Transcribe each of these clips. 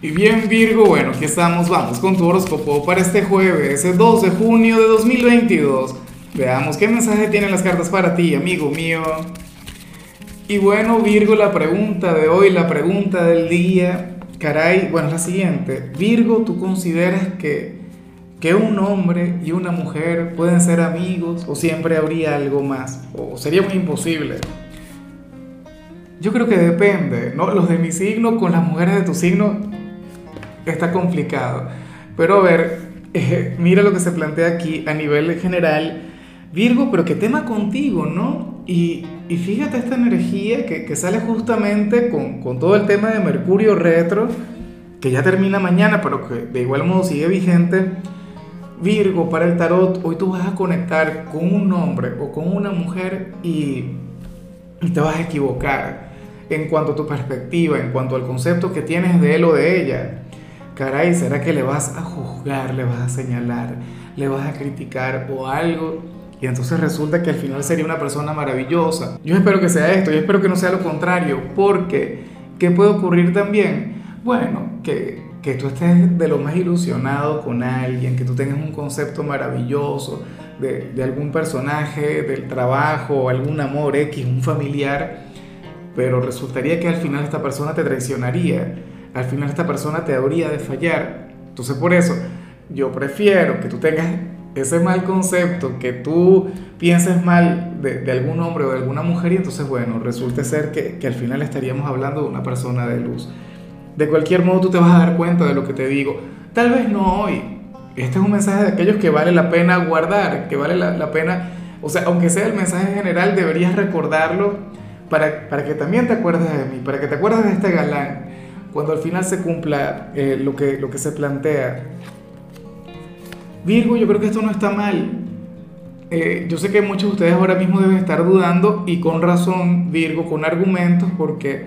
Y bien Virgo, bueno, aquí estamos, vamos con tu horóscopo para este jueves, el 2 de junio de 2022. Veamos qué mensaje tienen las cartas para ti, amigo mío. Y bueno, Virgo, la pregunta de hoy, la pregunta del día, caray, bueno, es la siguiente. Virgo, ¿tú consideras que, que un hombre y una mujer pueden ser amigos o siempre habría algo más? ¿O sería muy imposible? Yo creo que depende, ¿no? Los de mi signo con las mujeres de tu signo está complicado. Pero a ver, eh, mira lo que se plantea aquí a nivel general. Virgo, pero qué tema contigo, ¿no? Y, y fíjate esta energía que, que sale justamente con, con, todo el tema de Mercurio retro, que ya termina mañana, pero que de igual modo sigue vigente. Virgo, para el tarot, hoy tú vas a conectar con un hombre o con una mujer y, y te vas a equivocar en cuanto a tu perspectiva, en cuanto al concepto que tienes de él o de ella caray, ¿será que le vas a juzgar, le vas a señalar, le vas a criticar o algo? Y entonces resulta que al final sería una persona maravillosa. Yo espero que sea esto, yo espero que no sea lo contrario, porque ¿qué puede ocurrir también? Bueno, que, que tú estés de lo más ilusionado con alguien, que tú tengas un concepto maravilloso de, de algún personaje, del trabajo, algún amor X, un familiar, pero resultaría que al final esta persona te traicionaría al final esta persona te habría de fallar. Entonces por eso yo prefiero que tú tengas ese mal concepto, que tú pienses mal de, algún hombre o de alguna mujer y entonces bueno, resulte ser que, que al final estaríamos hablando de una persona de luz. De cualquier modo tú te vas a dar cuenta de lo que te digo. Tal vez no hoy. Este es un mensaje de aquellos que vale la pena guardar, que vale la, la pena, o sea, aunque sea el mensaje general, deberías recordarlo para, para que también te acuerdes de mí, para que te acuerdes de este galán cuando al final se cumpla eh, lo, que, lo que se plantea. Virgo, yo creo que esto no está mal. Eh, yo sé que muchos de ustedes ahora mismo deben estar dudando y con razón, Virgo, con argumentos, porque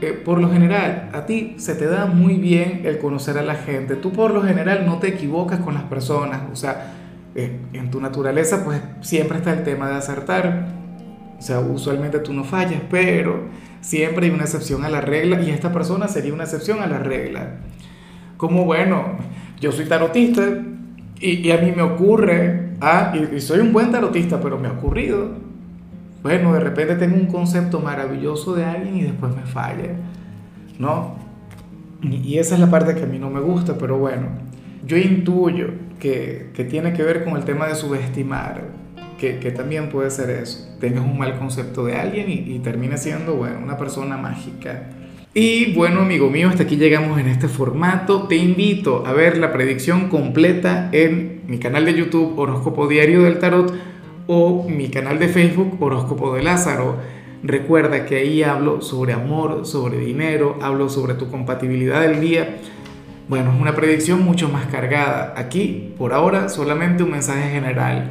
eh, por lo general a ti se te da muy bien el conocer a la gente. Tú por lo general no te equivocas con las personas. O sea, en tu naturaleza pues siempre está el tema de acertar. O sea, usualmente tú no fallas, pero siempre hay una excepción a la regla y esta persona sería una excepción a la regla. Como bueno, yo soy tarotista y, a mí me ocurre, ah, y, soy un buen tarotista, pero me ha ocurrido. Bueno, de repente tengo un concepto maravilloso de alguien y después me falla, ¿no? Y, y esa es la parte que a mí no me gusta, pero bueno, yo intuyo que, que tiene que ver con el tema de subestimar que, también puede ser eso. Tengas un mal concepto de alguien y, y termine siendo, bueno, una persona mágica. Y bueno, amigo mío, hasta aquí llegamos en este formato. Te invito a ver la predicción completa en mi canal de YouTube Horóscopo Diario del Tarot o mi canal de Facebook Horóscopo de Lázaro. Recuerda que ahí hablo sobre amor, sobre dinero, hablo sobre tu compatibilidad del día. Bueno, es una predicción mucho más cargada. Aquí, por ahora, solamente un mensaje general